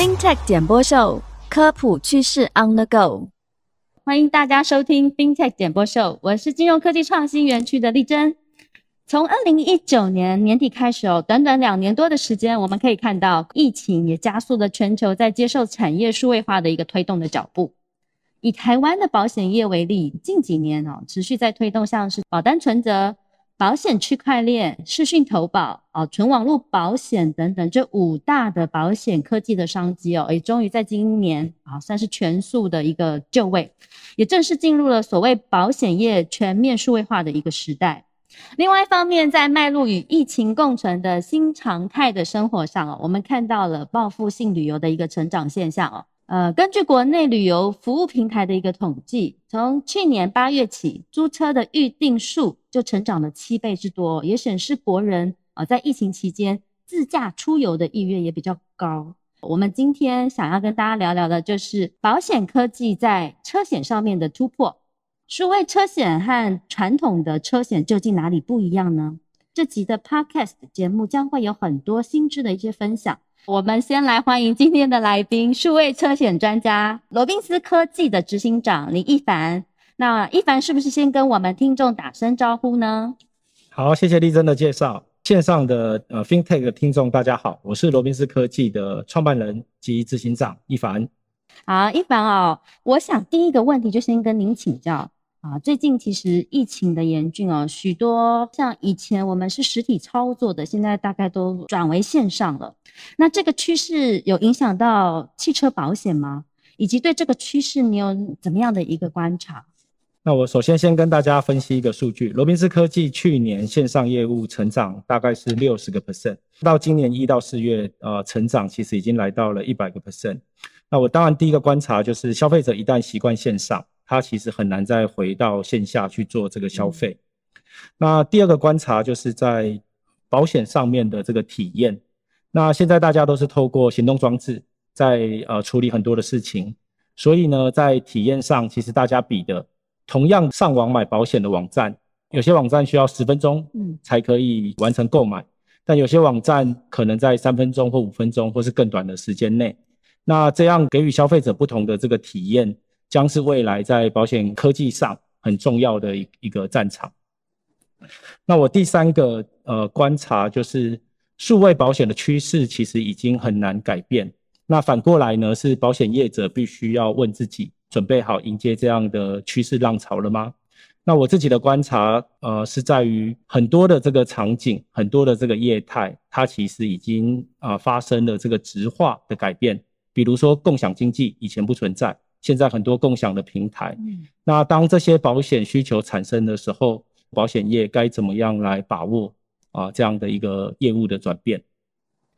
FinTech 简播秀，科普趋势 On the Go。欢迎大家收听 FinTech 简播秀，我是金融科技创新园区的丽珍。从二零一九年年底开始哦，短短两年多的时间，我们可以看到疫情也加速了全球在接受产业数位化的一个推动的脚步。以台湾的保险业为例，近几年哦，持续在推动像是保单存折、保险区块链、视讯投保、哦纯网络保险等等这五大的保险科技的商机哦，也终于在今年啊算是全速的一个就位，也正式进入了所谓保险业全面数位化的一个时代。另外一方面，在迈入与疫情共存的新常态的生活上哦，我们看到了报复性旅游的一个成长现象哦。呃，根据国内旅游服务平台的一个统计，从去年八月起，租车的预订数就成长了七倍之多，也显示国人啊在疫情期间自驾出游的意愿也比较高。我们今天想要跟大家聊聊的，就是保险科技在车险上面的突破。数位车险和传统的车险究竟哪里不一样呢？这集的 Podcast 节目将会有很多新知的一些分享。我们先来欢迎今天的来宾，数位车险专家罗宾斯科技的执行长林一凡。那一凡是不是先跟我们听众打声招呼呢？好，谢谢丽珍的介绍。线上的呃 FinTech 的听众大家好，我是罗宾斯科技的创办人及执行长一凡。好，一凡哦，我想第一个问题就先跟您请教。啊，最近其实疫情的严峻哦，许多像以前我们是实体操作的，现在大概都转为线上了。那这个趋势有影响到汽车保险吗？以及对这个趋势你有怎么样的一个观察？那我首先先跟大家分析一个数据，罗宾斯科技去年线上业务成长大概是六十个 percent，到今年一到四月，呃，成长其实已经来到了一百个 percent。那我当然第一个观察就是消费者一旦习惯线上。他其实很难再回到线下去做这个消费。那第二个观察就是在保险上面的这个体验。那现在大家都是透过行动装置在呃处理很多的事情，所以呢，在体验上其实大家比的，同样上网买保险的网站，有些网站需要十分钟嗯才可以完成购买，但有些网站可能在三分钟或五分钟或是更短的时间内。那这样给予消费者不同的这个体验。将是未来在保险科技上很重要的一一个战场。那我第三个呃观察就是，数位保险的趋势其实已经很难改变。那反过来呢，是保险业者必须要问自己，准备好迎接这样的趋势浪潮了吗？那我自己的观察呃是在于很多的这个场景，很多的这个业态，它其实已经啊发生了这个直化的改变。比如说共享经济以前不存在。现在很多共享的平台，嗯那当这些保险需求产生的时候，保险业该怎么样来把握啊这样的一个业务的转变？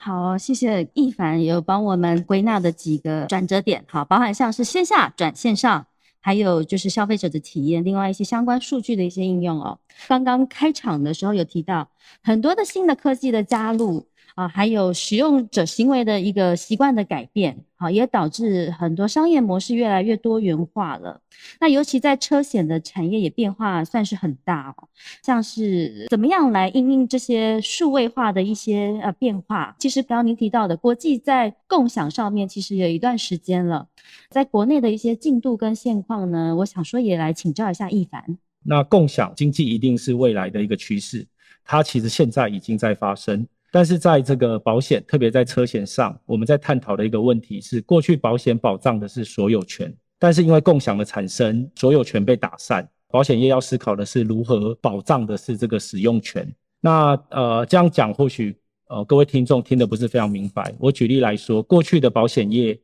好，谢谢易凡有帮我们归纳的几个转折点，好，包含像是线下转线上，还有就是消费者的体验，另外一些相关数据的一些应用哦。刚刚开场的时候有提到很多的新的科技的加入。啊，还有使用者行为的一个习惯的改变，好，也导致很多商业模式越来越多元化了。那尤其在车险的产业也变化算是很大哦，像是怎么样来应应这些数位化的一些呃变化。其实刚刚您提到的国际在共享上面，其实有一段时间了，在国内的一些进度跟现况呢，我想说也来请教一下易凡。那共享经济一定是未来的一个趋势，它其实现在已经在发生。但是在这个保险，特别在车险上，我们在探讨的一个问题是，过去保险保障的是所有权，但是因为共享的产生，所有权被打散，保险业要思考的是如何保障的是这个使用权。那呃这样讲，或许呃各位听众听得不是非常明白。我举例来说，过去的保险业，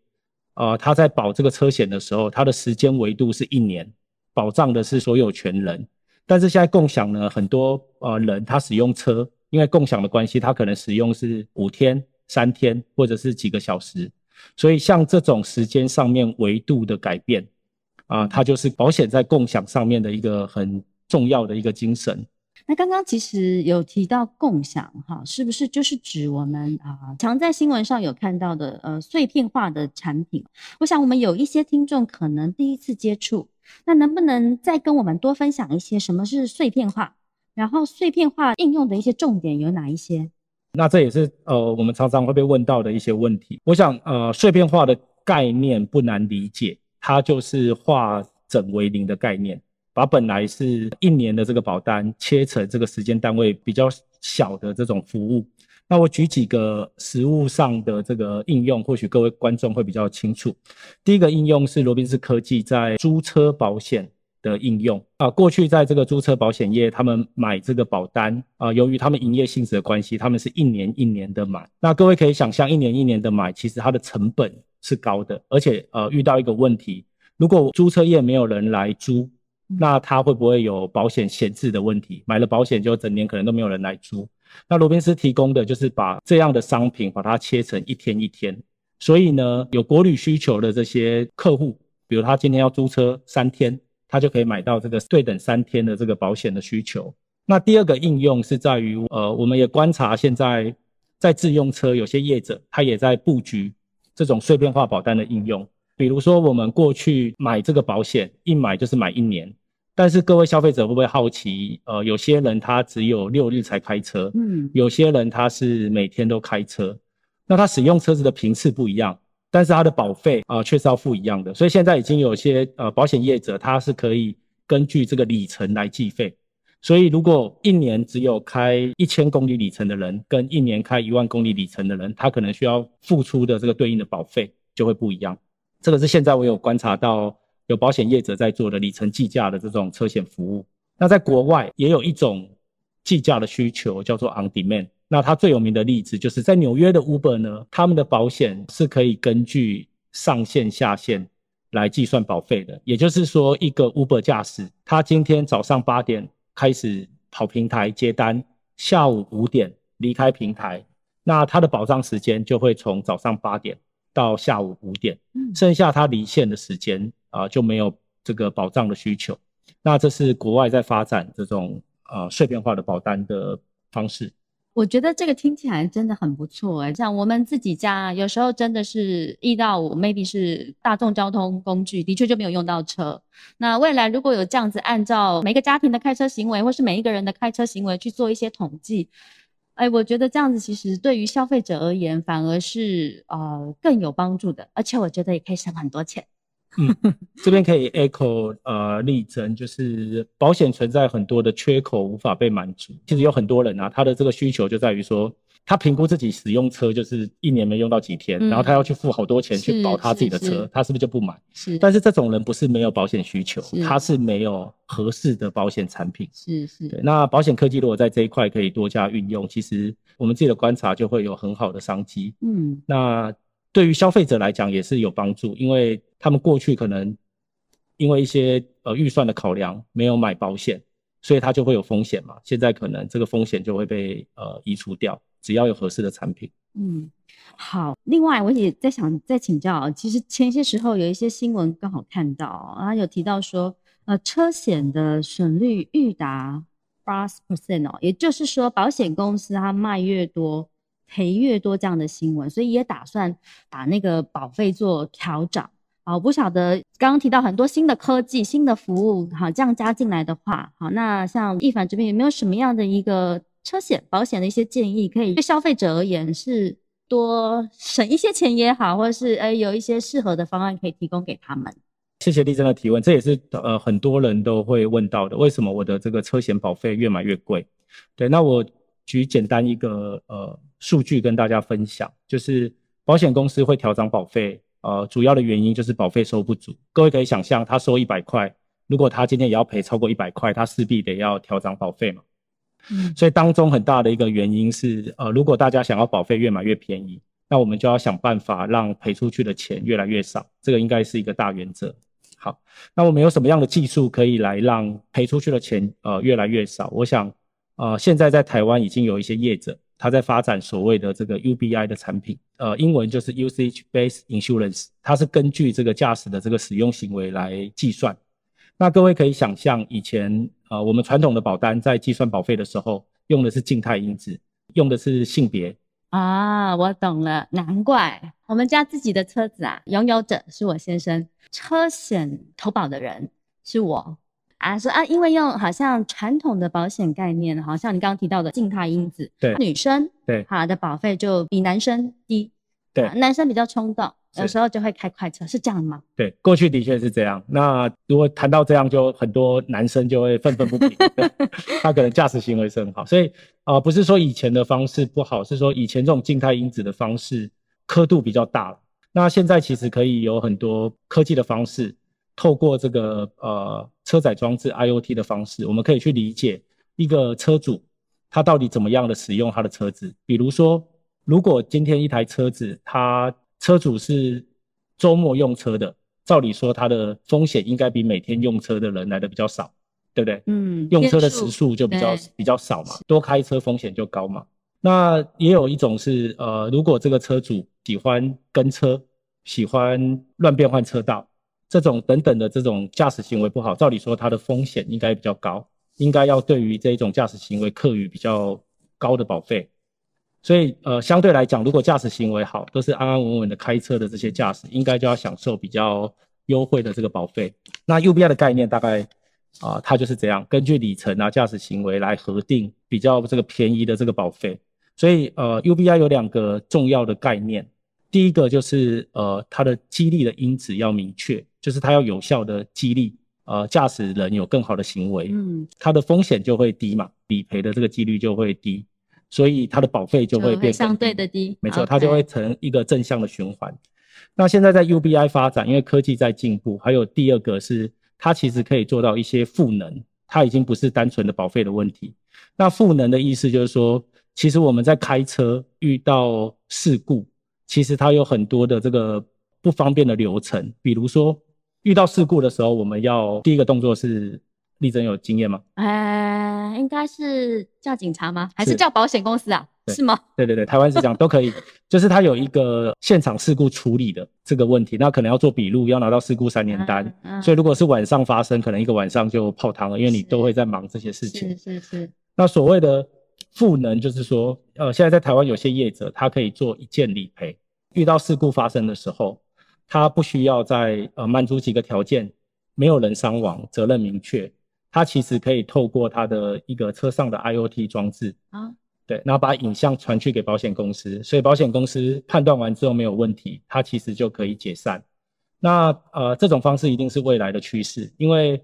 呃他在保这个车险的时候，它的时间维度是一年，保障的是所有权人。但是现在共享呢，很多呃人他使用车。因为共享的关系，它可能使用是五天、三天，或者是几个小时，所以像这种时间上面维度的改变，啊，它就是保险在共享上面的一个很重要的一个精神。那刚刚其实有提到共享，哈，是不是就是指我们啊常在新闻上有看到的呃碎片化的产品？我想我们有一些听众可能第一次接触，那能不能再跟我们多分享一些什么是碎片化？然后碎片化应用的一些重点有哪一些？那这也是呃我们常常会被问到的一些问题。我想呃碎片化的概念不难理解，它就是化整为零的概念，把本来是一年的这个保单切成这个时间单位比较小的这种服务。那我举几个实物上的这个应用，或许各位观众会比较清楚。第一个应用是罗宾斯科技在租车保险的应用啊。过去在这个租车保险业，他们买这个保单啊，由于他们营业性质的关系，他们是一年一年的买。那各位可以想象，一年一年的买，其实它的成本是高的，而且呃遇到一个问题，如果租车业没有人来租，那它会不会有保险闲置的问题？买了保险就整年可能都没有人来租。那罗宾斯提供的就是把这样的商品把它切成一天一天，所以呢，有国旅需求的这些客户，比如他今天要租车三天，他就可以买到这个对等三天的这个保险的需求。那第二个应用是在于，呃，我们也观察现在在自用车有些业者，他也在布局这种碎片化保单的应用，比如说我们过去买这个保险，一买就是买一年。但是各位消费者会不会好奇？呃，有些人他只有六日才开车，嗯，有些人他是每天都开车，那他使用车子的频次不一样，但是他的保费啊却是要付一样的。所以现在已经有些呃保险业者他是可以根据这个里程来计费。所以如果一年只有开一千公里里程的人，跟一年开一万公里里程的人，他可能需要付出的这个对应的保费就会不一样。这个是现在我有观察到。有保险业者在做的里程计价的这种车险服务，那在国外也有一种计价的需求，叫做 on demand。那它最有名的例子就是在纽约的 Uber 呢，他们的保险是可以根据上限下限来计算保费的。也就是说，一个 Uber 驾驶，他今天早上八点开始跑平台接单，下午五点离开平台，那他的保障时间就会从早上八点到下午五点，剩下他离线的时间。啊，就没有这个保障的需求。那这是国外在发展这种呃碎片化的保单的方式。我觉得这个听起来真的很不错哎。像我们自己家，有时候真的是一到五，maybe 是大众交通工具，的确就没有用到车。那未来如果有这样子，按照每个家庭的开车行为，或是每一个人的开车行为去做一些统计，哎，我觉得这样子其实对于消费者而言，反而是呃更有帮助的，而且我觉得也可以省很多钱。嗯，这边可以 echo 呃例证，就是保险存在很多的缺口无法被满足。其实有很多人啊，他的这个需求就在于说，他评估自己使用车就是一年没用到几天，然后他要去付好多钱去保他自己的车，他是不是就不买？是。但是这种人不是没有保险需求，他是没有合适的保险产品。是是。对，那保险科技如果在这一块可以多加运用，其实我们自己的观察就会有很好的商机。嗯，那。对于消费者来讲也是有帮助，因为他们过去可能因为一些呃预算的考量没有买保险，所以他就会有风险嘛。现在可能这个风险就会被呃移除掉，只要有合适的产品。嗯，好。另外我也在想再请教，其实前些时候有一些新闻刚好看到，然后有提到说，呃，车险的损率预达八十 percent 哦，也就是说保险公司它卖越多。赔越多这样的新闻，所以也打算把那个保费做调整。好，不晓得刚刚提到很多新的科技、新的服务，好，这样加进来的话，好，那像易凡这边有没有什么样的一个车险保险的一些建议，可以对消费者而言是多省一些钱也好，或者是哎有一些适合的方案可以提供给他们？谢谢丽珍的提问，这也是呃很多人都会问到的，为什么我的这个车险保费越买越贵？对，那我举简单一个呃。数据跟大家分享，就是保险公司会调涨保费，呃，主要的原因就是保费收不足。各位可以想象，他收一百块，如果他今天也要赔超过一百块，他势必得要调涨保费嘛。嗯，所以当中很大的一个原因是，呃，如果大家想要保费越买越便宜，那我们就要想办法让赔出去的钱越来越少，这个应该是一个大原则。好，那我们有什么样的技术可以来让赔出去的钱呃越来越少？我想，呃，现在在台湾已经有一些业者。他在发展所谓的这个 UBI 的产品，呃，英文就是 Usage Based Insurance，它是根据这个驾驶的这个使用行为来计算。那各位可以想象，以前呃我们传统的保单在计算保费的时候，用的是静态因子，用的是性别。啊，我懂了，难怪我们家自己的车子啊，拥有者是我先生，车险投保的人是我。啊，说啊，因为用好像传统的保险概念，好像你刚刚提到的静态因子，对女生对好的保费就比男生低，对啊男生比较冲动，有是时候就会开快车，是这样吗？对，过去的确是这样。那如果谈到这样，就很多男生就会愤愤不平，他可能驾驶行为是很好，所以啊、呃不是说以前的方式不好，是说以前这种静态因子的方式刻度比较大了。那现在其实可以有很多科技的方式，透过这个呃车载装置 IoT 的方式，我们可以去理解一个车主他到底怎么样的使用他的车子。比如说，如果今天一台车子，他车主是周末用车的，照理说他的风险应该比每天用车的人来的比较少，对不对？嗯，用车的时数就比较比较少嘛，多开车风险就高嘛。那也有一种是，呃，如果这个车主喜欢跟车，喜欢乱变换车道，这种等等的这种驾驶行为不好，照理说它的风险应该比较高，应该要对于这种驾驶行为课予比较高的保费。所以，呃，相对来讲，如果驾驶行为好，都是安安稳稳的开车的这些驾驶，应该就要享受比较优惠的这个保费。那 UBI 的概念大概啊、它就是这样，根据里程啊、驾驶行为来核定比较这个便宜的这个保费。所以，呃，UBI 有两个重要的概念，第一个就是呃，它的激励的因子要明确，就是它要有效的激励呃驾驶人有更好的行为，嗯，它的风险就会低嘛，理赔的这个几率就会低，所以它的保费就会变相对的低，没错，它就会成一个正向的循环。那现在在 UBI 发展，因为科技在进步，还有第二个是它其实可以做到一些赋能，它已经不是单纯的保费的问题。那赋能的意思就是说，其实我们在开车遇到事故，其实它有很多的这个不方便的流程，比如说遇到事故的时候，我们要第一个动作是，丽珍有经验吗？呃，应该是叫警察吗？还是是叫保险公司啊？是吗？对对对，台湾是这样，都可以，就是它有一个现场事故处理的这个问题，那可能要做笔录，要拿到事故三年单，嗯嗯所以如果是晚上发生，可能一个晚上就泡汤了，因为你都会在忙这些事情是。是是，那所谓的赋能，就是说，呃，现在在台湾有些业者，他可以做一键理赔，遇到事故发生的时候，他不需要在呃满足几个条件，没有人伤亡，责任明确，他其实可以透过他的一个车上的 IoT 装置，啊，对，然后把影像传去给保险公司，所以保险公司判断完之后没有问题，它其实就可以解散。那呃，这种方式一定是未来的趋势，因为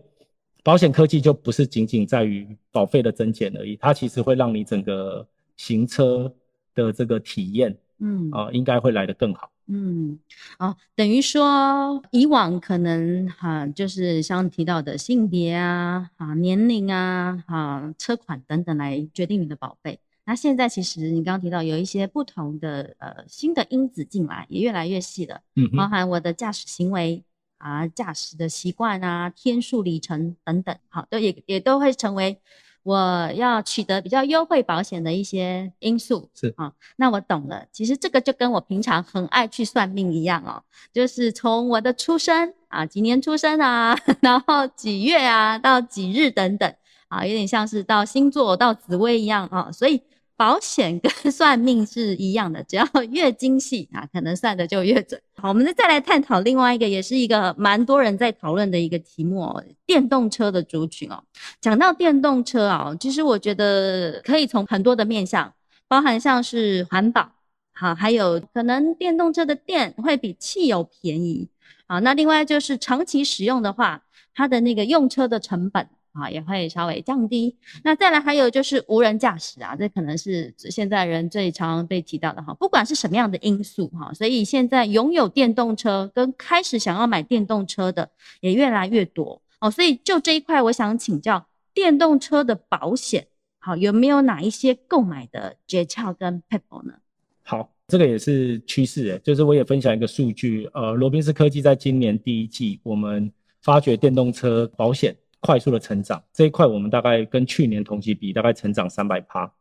保险科技就不是仅仅在于保费的增减而已，它其实会让你整个行车的这个体验嗯啊、应该会来得更好。嗯，哦，等于说以往可能哈、就是像提到的性别啊、啊年龄啊、啊车款等等来决定你的保费。那现在其实你刚刚提到有一些不同的呃新的因子进来，也越来越细了，嗯，包含我的驾驶行为啊、驾驶的习惯啊、天数里程等等，好，都也也都会成为我要取得比较优惠保险的一些因素。是啊、那我懂了。其实这个就跟我平常很爱去算命一样哦，就是从我的出生啊，几年出生啊，然后几月啊，到几日等等啊，有点像是到星座、到紫薇一样啊。所以保险跟 算命是一样的，只要 越精细啊，可能算的就越准。好，我们再来探讨另外一个，也是一个蛮多人在讨论的一个题目哦，电动车的族群哦。讲到电动车啊，其实我觉得可以从很多的面向，包含像是环保，好，还有可能电动车的电会比汽油便宜，好，那另外就是长期使用的话，它的那个用车的成本啊也会稍微降低。那再来还有就是无人驾驶啊，这可能是现在人最常被提到的哈，不管是什么样的因素哈，所以现在拥有电动车跟开始想要买电动车的也越来越多哦，所以就这一块，我想请教电动车的保险，好有没有哪一些购买的诀窍跟 people 呢？好，这个也是趋势诶，就是我也分享一个数据，呃，罗宾斯科技在今年第一季，我们发掘电动车保险快速的成长，这一块我们大概跟去年同期比，大概成长三百趴，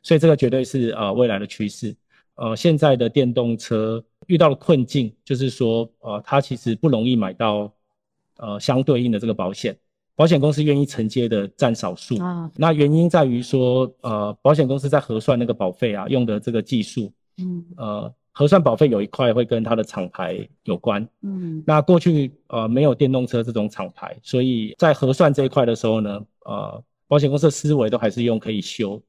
所以这个绝对是呃未来的趋势。呃，现在的电动车遇到了困境，就是说，呃，它其实不容易买到呃相对应的这个保险，保险公司愿意承接的占少数。啊，那原因在于说，呃，保险公司在核算那个保费啊，用的这个技术，嗯呃，核算保费有一块会跟它的厂牌有关。嗯那过去呃没有电动车这种厂牌，所以在核算这一块的时候呢，呃，保险公司的思维都还是用可以修，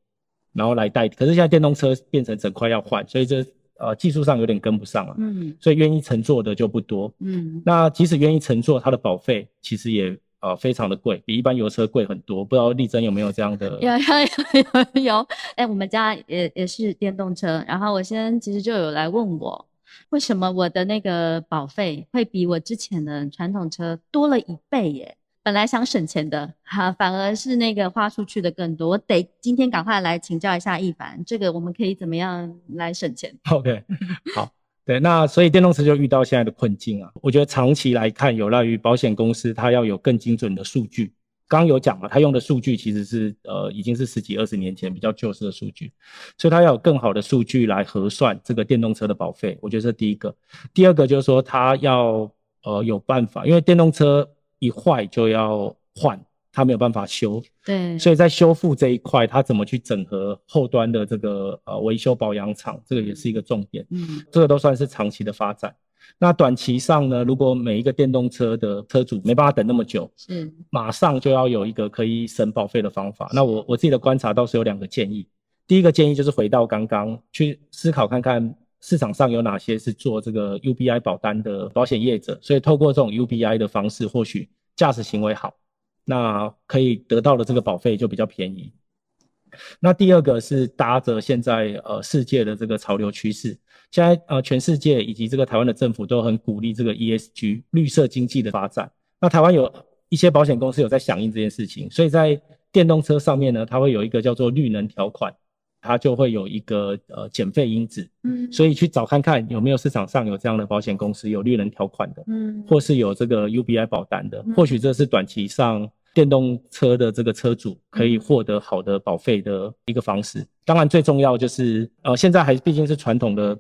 然后来代替。可是现在电动车变成整块要换，所以这呃技术上有点跟不上啊，嗯所以愿意乘坐的就不多。嗯那即使愿意乘坐，它的保费其实也呃非常的贵，比一般油车贵很多。不知道丽珍有没有这样的？有有有有 有，哎、我们家也也是电动车，然后我先其实就有来问我，为什么我的那个保费会比我之前的传统车多了一倍耶？本来想省钱的，哈、反而是那个花出去的更多。我得今天赶快来请教一下一凡，这个我们可以怎么样来省钱？OK，好，对，那所以电动车就遇到现在的困境啊。我觉得长期来看，有赖于保险公司它要有更精准的数据。刚有讲嘛，它用的数据其实是呃已经是十几二十年前比较旧式的数据，所以它要有更好的数据来核算这个电动车的保费。我觉得这第一个。第二个就是说它要呃有办法，因为电动车一坏就要换，它没有办法修，对，所以在修复这一块，它怎么去整合后端的这个呃维修保养厂，这个也是一个重点。嗯这个都算是长期的发展。那短期上呢，如果每一个电动车的车主没办法等那么久，是马上就要有一个可以省保费的方法。那我我自己的观察倒是有两个建议。第一个建议就是回到刚刚去思考看看市场上有哪些是做这个 UBI 保单的保险业者，所以透过这种 UBI 的方式，或许驾驶行为好，那可以得到的这个保费就比较便宜。那第二个是搭着现在呃世界的这个潮流趋势，现在呃全世界以及这个台湾的政府都很鼓励这个 ESG 绿色经济的发展。那台湾有一些保险公司有在响应这件事情，所以在电动车上面呢，它会有一个叫做绿能条款，它就会有一个呃减费因子，嗯所以去找看看有没有市场上有这样的保险公司有绿能条款的。嗯或是有这个 UBI 保单的嗯，或许这是短期上电动车的这个车主可以获得好的保费的一个方式。当然，最重要就是呃，现在还毕竟是传统的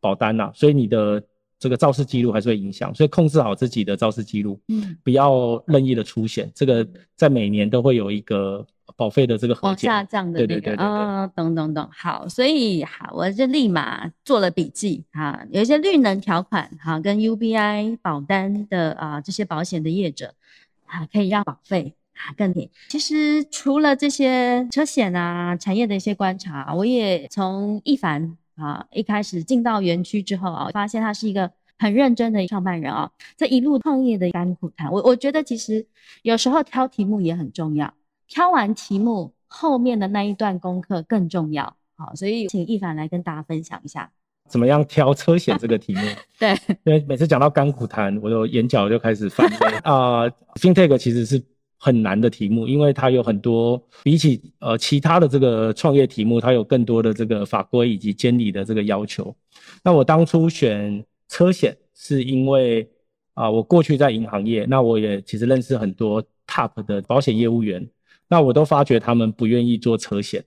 保单呐、所以你的这个肇事记录还是会影响，所以控制好自己的肇事记录，嗯不要任意的出险。这个在每年都会有一个保费的这个往。下降的那个，对对对啊，懂懂懂，好，所以好，我就立马做了笔记哈，有一些绿能条款哈，跟 UBI 保单的啊这些保险的业者啊，可以让保费啊更便宜。其实除了这些车险啊产业的一些观察，我也从一凡啊一开始进到园区之后啊，发现他是一个。很认真的创办人啊，这一路创业的甘苦谈，我我觉得其实有时候挑题目也很重要。挑完题目后面的那一段功课更重要。好，所以请一凡来跟大家分享一下。怎么样挑车险这个题目？对，因为每次讲到甘苦谈，我的眼角就开始翻泪啊。FinTech 其实是很难的题目，因为它有很多比起呃其他的这个创业题目，它有更多的这个法规以及监理的这个要求。那我当初选车险，是因为啊、我过去在银行业，那我也其实认识很多 Top 的保险业务员，那我都发觉他们不愿意做车险。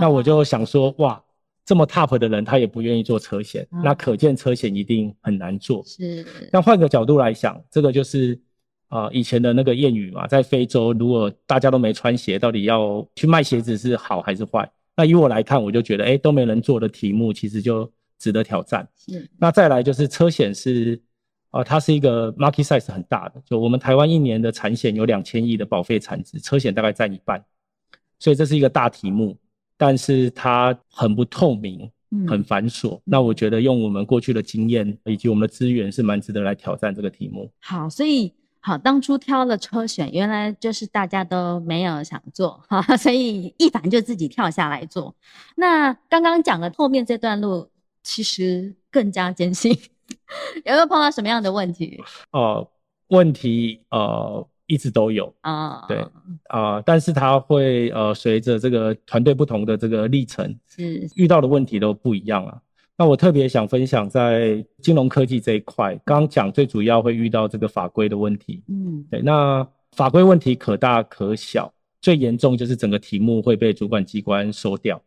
那我就想说，哇，这么 top 的人他也不愿意做车险，嗯那可见车险一定很难做。是那换个角度来想，这个就是啊、呃以前的那个谚语嘛，在非洲如果大家都没穿鞋，到底要去卖鞋子是好还是坏？那以我来看，我就觉得，哎，都没人做的题目，其实就值得挑战。是，那再来就是车险是，啊、它是一个 market size 很大的，就我们台湾一年的产险有两千亿的保费产值，车险大概占一半，所以这是一个大题目，但是它很不透明，嗯很繁琐。那我觉得用我们过去的经验以及我们的资源是蛮值得来挑战这个题目。好，所以好，当初挑了车险，原来就是大家都没有想做哈，所以一凡就自己跳下来做。那刚刚讲的后面这段路，其实更加艰辛，有没有碰到什么样的问题呃，问题呃一直都有啊？对啊、但是它会呃随着这个团队不同的这个历程，是遇到的问题都不一样啊。那我特别想分享在金融科技这一块，刚刚讲最主要会遇到这个法规的问题。嗯对，那法规问题可大可小，最严重就是整个题目会被主管机关收掉。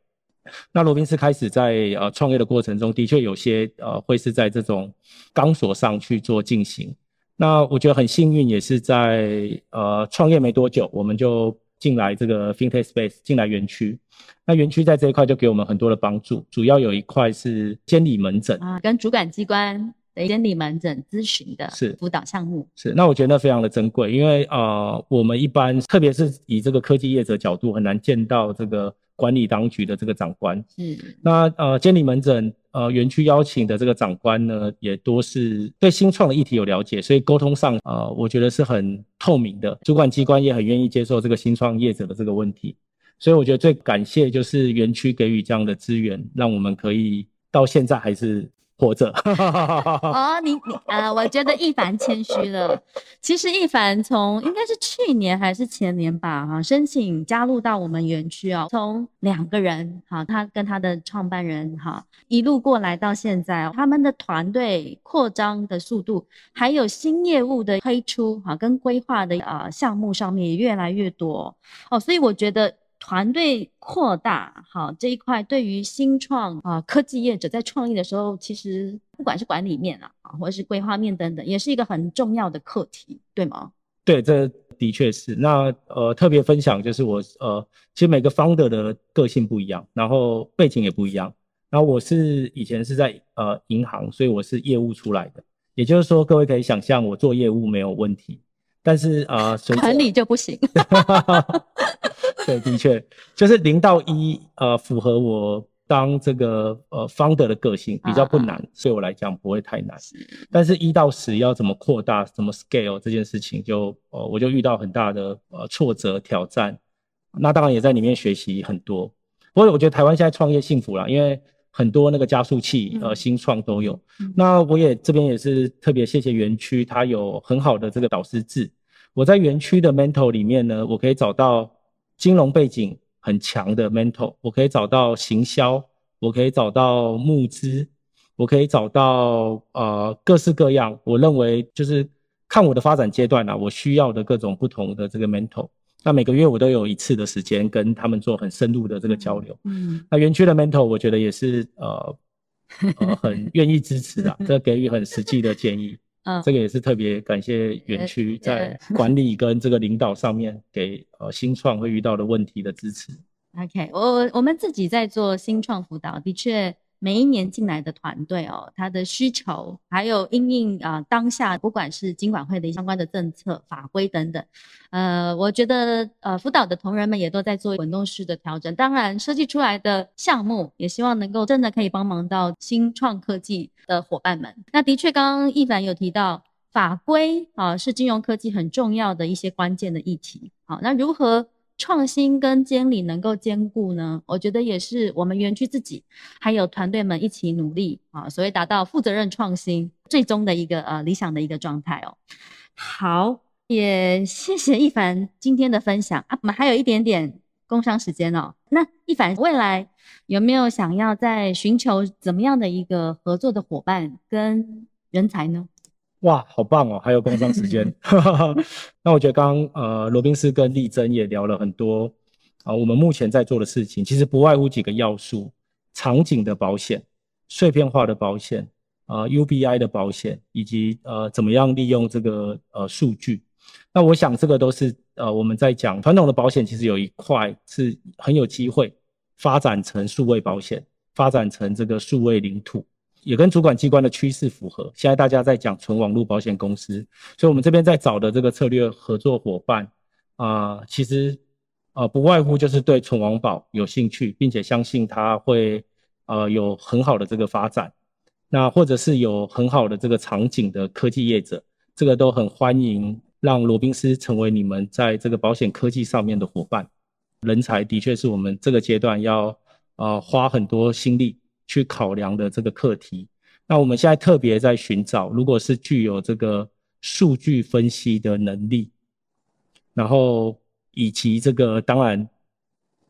那罗宾斯开始在呃创业的过程中，的确有些呃会是在这种钢索上去做进行。那我觉得很幸运，也是在呃创业没多久，我们就进来这个 FinTech Space 进来园区。那园区在这一块就给我们很多的帮助，主要有一块是监理门诊啊，跟主管机关的监理门诊咨询的是辅导项目。是，那我觉得那非常的珍贵，因为呃，我们一般特别是以这个科技业者角度，很难见到这个管理当局的这个长官。嗯，那呃，监理门诊呃园区邀请的这个长官呢，也多是对新创的议题有了解，所以沟通上呃，我觉得是很透明的，主管机关也很愿意接受这个新创业者的这个问题。所以我觉得最感谢就是园区给予这样的资源，让我们可以到现在还是活着。哦，你你呃，我觉得一凡谦虚了。其实一凡从应该是去年还是前年吧，哈，申请加入到我们园区哦。从两个人，哈，他跟他的创办人，哈，一路过来到现在，他们的团队扩张的速度，还有新业务的推出，哈，跟规划的呃项目上面也越来越多哦。所以我觉得。团队扩大，好这一块对于新创啊科技业者在创业的时候，其实不管是管理面啊，或者是规划面等等，也是一个很重要的课题，对吗？对，这的确是。那呃，特别分享就是我呃，其实每个 founder 的个性不一样，然后背景也不一样。然后我是以前是在呃银行，所以我是业务出来的，也就是说，各位可以想象我做业务没有问题，但是啊，管理就不行。对，的确就是零到一，呃，符合我当这个呃 founder 的个性，比较不难，对我来讲不会太难。但是，一到十要怎么扩大，怎么 scale 这件事情，就呃我就遇到很大的呃挫折挑战。那当然也在里面学习很多。不过我觉得台湾现在创业幸福了，因为很多那个加速器呃新创都有。那我也这边也是特别谢谢园区，它有很好的这个导师制。我在园区的 mentor 里面呢，我可以找到。金融背景很强的 mentor，我可以找到行销，我可以找到募资，我可以找到呃各式各样，我认为就是看我的发展阶段啊，我需要的各种不同的这个 mentor。那每个月我都有一次的时间跟他们做很深入的这个交流。嗯，那园区的 mentor 我觉得也是呃呃很愿意支持的，这给予很实际的建议。嗯，这个也是特别感谢园区在管理跟这个领导上面给呃新创会遇到的问题的支持。OK，我我们自己在做新创辅导，的确。每一年进来的团队哦，他的需求还有因应啊当下，不管是经管会的相关的政策法规等等，呃，我觉得呃辅导的同仁们也都在做滚动式的调整。当然，设计出来的项目也希望能够真的可以帮忙到新创科技的伙伴们。那的确，刚刚一凡有提到法规啊，是金融科技很重要的一些关键的议题。好，那如何？创新跟监理能够兼顾呢？我觉得也是我们园区自己还有团队们一起努力啊，所以达到负责任创新最终的一个呃理想的一个状态哦。好，也谢谢一凡今天的分享啊，我们还有一点点工商时间哦。那一凡未来有没有想要在寻求怎么样的一个合作的伙伴跟人才呢？哇，好棒哦！还有工商时间，那我觉得刚呃罗宾斯跟丽珍也聊了很多啊，我们目前在做的事情，其实不外乎几个要素：场景的保险、碎片化的保险、啊 UBI 的保险，以及呃怎么样利用这个呃数据。那我想这个都是呃我们在讲传统的保险，其实有一块是很有机会发展成数位保险，发展成这个数位领土。也跟主管机关的趋势符合。现在大家在讲纯网络保险公司，所以我们这边在找的这个策略合作伙伴啊，其实呃不外乎就是对纯网保有兴趣，并且相信它会呃有很好的这个发展。那或者是有很好的这个场景的科技业者，这个都很欢迎让罗宾斯成为你们在这个保险科技上面的伙伴。人才的确是我们这个阶段要呃花很多心力。去考量的这个课题，那我们现在特别在寻找，如果是具有这个数据分析的能力，然后以及这个当然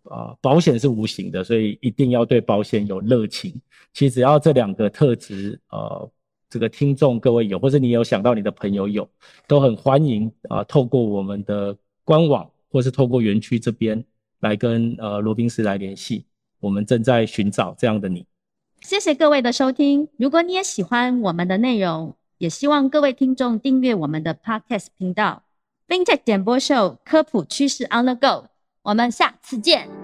啊，保险是无形的，所以一定要对保险有热情。其实只要这两个特质，呃，这个听众各位有，或者你有想到你的朋友有，都很欢迎啊，透过我们的官网或是透过园区这边来跟呃罗宾斯来联系，我们正在寻找这样的你。谢谢各位的收听。如果你也喜欢我们的内容，也希望各位听众订阅我们的 Podcast 频道 FinTech 点播秀科普趋势 On the Go。我们下次见。